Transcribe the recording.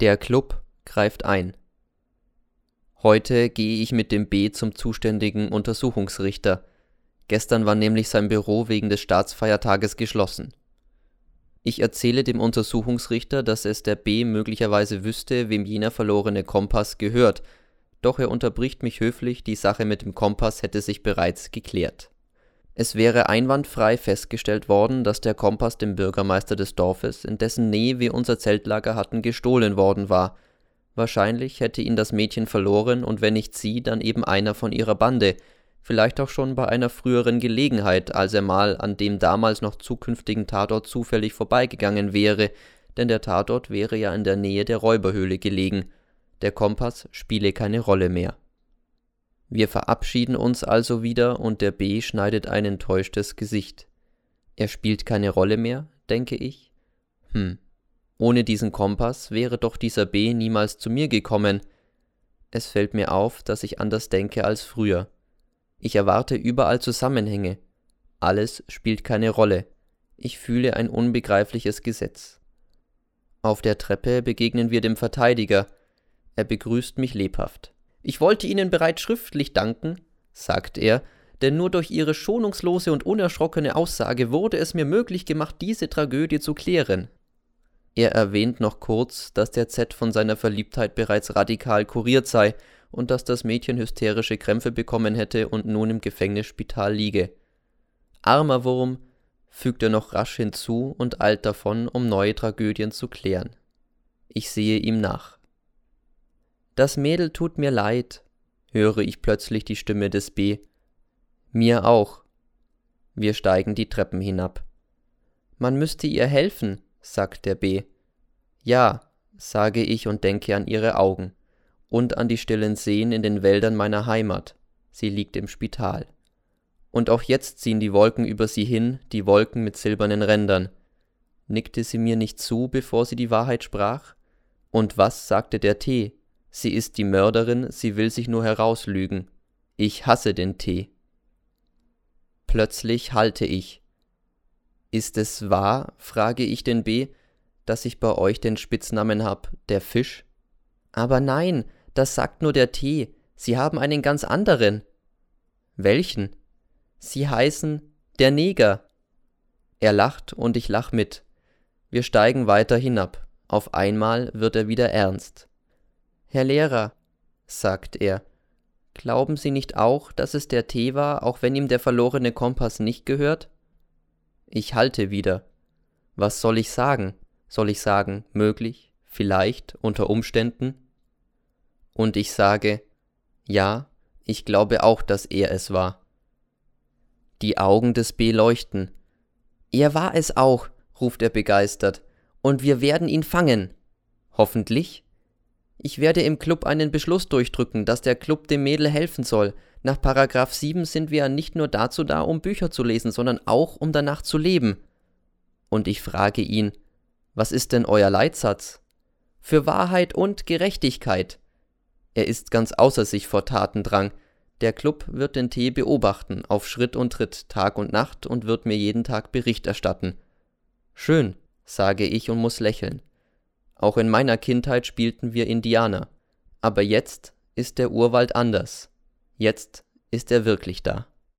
Der Club greift ein. Heute gehe ich mit dem B zum zuständigen Untersuchungsrichter. Gestern war nämlich sein Büro wegen des Staatsfeiertages geschlossen. Ich erzähle dem Untersuchungsrichter, dass es der B möglicherweise wüsste, wem jener verlorene Kompass gehört, doch er unterbricht mich höflich, die Sache mit dem Kompass hätte sich bereits geklärt. Es wäre einwandfrei festgestellt worden, dass der Kompass dem Bürgermeister des Dorfes, in dessen Nähe wir unser Zeltlager hatten, gestohlen worden war. Wahrscheinlich hätte ihn das Mädchen verloren und wenn nicht sie, dann eben einer von ihrer Bande, vielleicht auch schon bei einer früheren Gelegenheit, als er mal an dem damals noch zukünftigen Tatort zufällig vorbeigegangen wäre, denn der Tatort wäre ja in der Nähe der Räuberhöhle gelegen. Der Kompass spiele keine Rolle mehr. Wir verabschieden uns also wieder und der B schneidet ein enttäuschtes Gesicht. Er spielt keine Rolle mehr, denke ich. Hm. Ohne diesen Kompass wäre doch dieser B niemals zu mir gekommen. Es fällt mir auf, dass ich anders denke als früher. Ich erwarte überall Zusammenhänge. Alles spielt keine Rolle. Ich fühle ein unbegreifliches Gesetz. Auf der Treppe begegnen wir dem Verteidiger. Er begrüßt mich lebhaft. Ich wollte Ihnen bereits schriftlich danken, sagt er, denn nur durch Ihre schonungslose und unerschrockene Aussage wurde es mir möglich gemacht, diese Tragödie zu klären. Er erwähnt noch kurz, dass der Z von seiner Verliebtheit bereits radikal kuriert sei und dass das Mädchen hysterische Krämpfe bekommen hätte und nun im Gefängnisspital liege. Armer Wurm, fügt er noch rasch hinzu und eilt davon, um neue Tragödien zu klären. Ich sehe ihm nach. Das Mädel tut mir leid, höre ich plötzlich die Stimme des B. Mir auch. Wir steigen die Treppen hinab. Man müsste ihr helfen, sagt der B. Ja, sage ich und denke an ihre Augen und an die stillen Seen in den Wäldern meiner Heimat. Sie liegt im Spital. Und auch jetzt ziehen die Wolken über sie hin, die Wolken mit silbernen Rändern. Nickte sie mir nicht zu, bevor sie die Wahrheit sprach? Und was sagte der Tee? Sie ist die Mörderin, sie will sich nur herauslügen. Ich hasse den Tee. Plötzlich halte ich. Ist es wahr, frage ich den B, dass ich bei euch den Spitznamen hab, der Fisch? Aber nein, das sagt nur der Tee. Sie haben einen ganz anderen. Welchen? Sie heißen der Neger. Er lacht und ich lach mit. Wir steigen weiter hinab. Auf einmal wird er wieder ernst. Herr Lehrer, sagt er, glauben Sie nicht auch, dass es der Tee war, auch wenn ihm der verlorene Kompass nicht gehört? Ich halte wieder. Was soll ich sagen? Soll ich sagen, möglich, vielleicht, unter Umständen? und ich sage, ja, ich glaube auch, dass er es war. Die Augen des B leuchten. Er war es auch, ruft er begeistert, und wir werden ihn fangen. Hoffentlich. Ich werde im Club einen Beschluss durchdrücken, dass der Club dem Mädel helfen soll. Nach Paragraph 7 sind wir ja nicht nur dazu da, um Bücher zu lesen, sondern auch, um danach zu leben. Und ich frage ihn, was ist denn euer Leitsatz? Für Wahrheit und Gerechtigkeit. Er ist ganz außer sich vor Tatendrang. Der Club wird den Tee beobachten, auf Schritt und Tritt, Tag und Nacht und wird mir jeden Tag Bericht erstatten. Schön, sage ich und muss lächeln. Auch in meiner Kindheit spielten wir Indianer. Aber jetzt ist der Urwald anders. Jetzt ist er wirklich da.